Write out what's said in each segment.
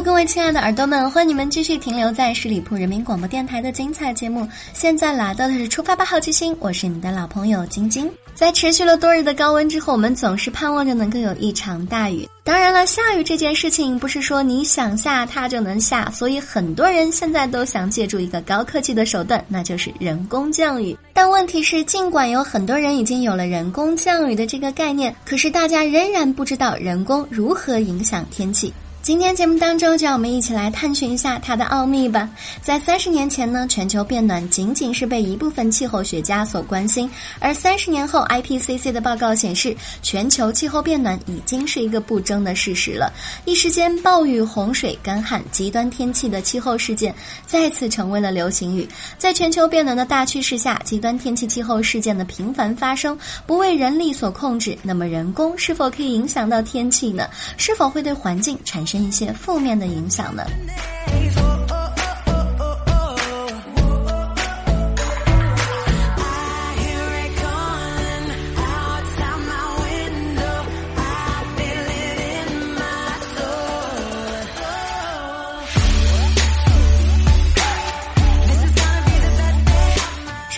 各位亲爱的耳朵们，欢迎你们继续停留在十里铺人民广播电台的精彩节目。现在来到的是出发吧，好奇心，我是你的老朋友晶晶。在持续了多日的高温之后，我们总是盼望着能够有一场大雨。当然了，下雨这件事情不是说你想下它就能下，所以很多人现在都想借助一个高科技的手段，那就是人工降雨。但问题是，尽管有很多人已经有了人工降雨的这个概念，可是大家仍然不知道人工如何影响天气。今天节目当中，就让我们一起来探寻一下它的奥秘吧。在三十年前呢，全球变暖仅仅是被一部分气候学家所关心，而三十年后，IPCC 的报告显示，全球气候变暖已经是一个不争的事实了。一时间，暴雨、洪水、干旱、极端天气的气候事件再次成为了流行语。在全球变暖的大趋势下，极端天气气候事件的频繁发生不为人力所控制，那么人工是否可以影响到天气呢？是否会对环境产生？一些负面的影响呢？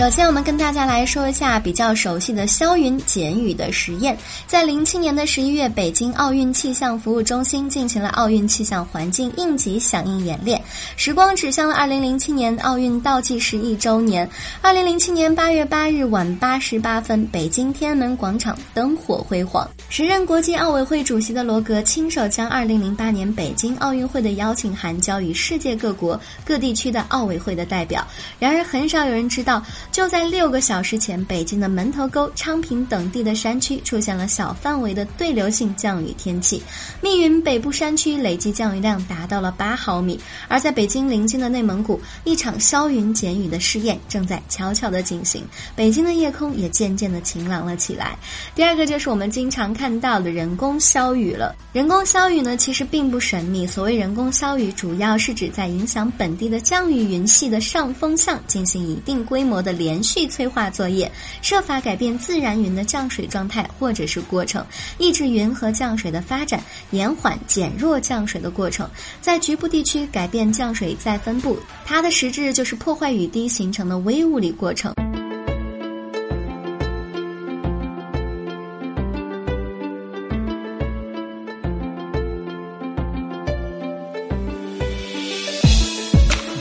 首先，我们跟大家来说一下比较熟悉的消云减雨的实验。在零七年的十一月，北京奥运气象服务中心进行了奥运气象环境应急响应演练。时光指向了二零零七年奥运倒计时一周年。二零零七年八月八日晚八时八分，北京天安门广场灯火辉煌。时任国际奥委会主席的罗格亲手将二零零八年北京奥运会的邀请函交予世界各国各地区的奥委会的代表。然而，很少有人知道。就在六个小时前，北京的门头沟、昌平等地的山区出现了小范围的对流性降雨天气，密云北部山区累计降雨量达到了八毫米。而在北京临近的内蒙古，一场消云减雨的试验正在悄悄地进行，北京的夜空也渐渐地晴朗了起来。第二个就是我们经常看到的人工消雨了。人工消雨呢，其实并不神秘。所谓人工消雨，主要是指在影响本地的降雨云系的上风向进行一定规模的。连续催化作业，设法改变自然云的降水状态或者是过程，抑制云和降水的发展，延缓减弱降水的过程，在局部地区改变降水再分布。它的实质就是破坏雨滴形成的微物理过程。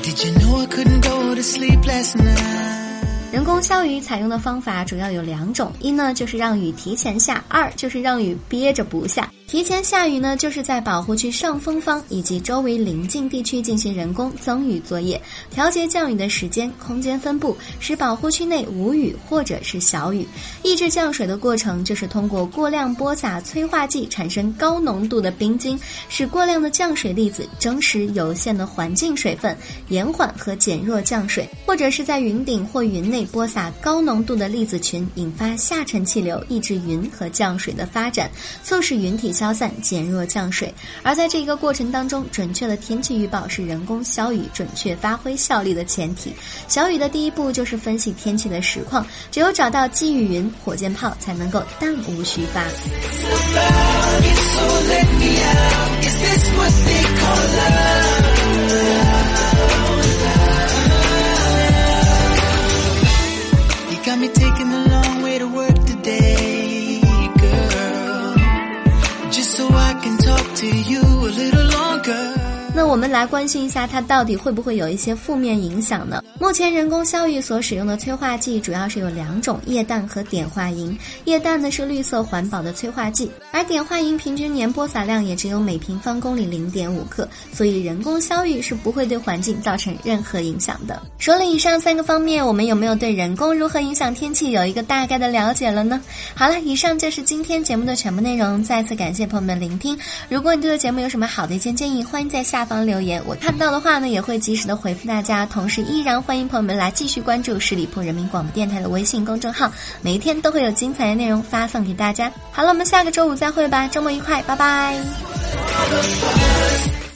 Did you know I couldn't go to sleep last night? 人工消雨采用的方法主要有两种，一呢就是让雨提前下，二就是让雨憋着不下。提前下雨呢，就是在保护区上风方以及周围邻近地区进行人工增雨作业，调节降雨的时间、空间分布，使保护区内无雨或者是小雨。抑制降水的过程就是通过过量播撒催化剂，产生高浓度的冰晶，使过量的降水粒子蒸实有限的环境水分，延缓和减弱降水，或者是在云顶或云内播撒高浓度的粒子群，引发下沉气流，抑制云和降水的发展，促使云体。消散、减弱降水，而在这一个过程当中，准确的天气预报是人工消雨准确发挥效力的前提。小雨的第一步就是分析天气的实况，只有找到积雨云，火箭炮才能够弹无虚发。那我们来关心一下，它到底会不会有一些负面影响呢？目前人工消雨所使用的催化剂主要是有两种：液氮和碘化银。液氮呢是绿色环保的催化剂，而碘化银平均年播撒量也只有每平方公里零点五克，所以人工消雨是不会对环境造成任何影响的。说了以上三个方面，我们有没有对人工如何影响天气有一个大概的了解了呢？好了，以上就是今天节目的全部内容。再次感谢朋友们聆听。如果你对节目有什么好的意见建议，欢迎在下方留。言，我看到的话呢，也会及时的回复大家。同时，依然欢迎朋友们来继续关注十里铺人民广播电台的微信公众号，每一天都会有精彩的内容发送给大家。好了，我们下个周五再会吧，周末愉快，拜拜。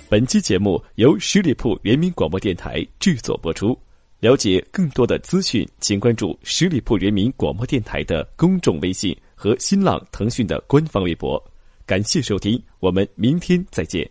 本期节目由十里铺人民广播电台制作播出。了解更多的资讯，请关注十里铺人民广播电台的公众微信和新浪、腾讯的官方微博。感谢收听，我们明天再见。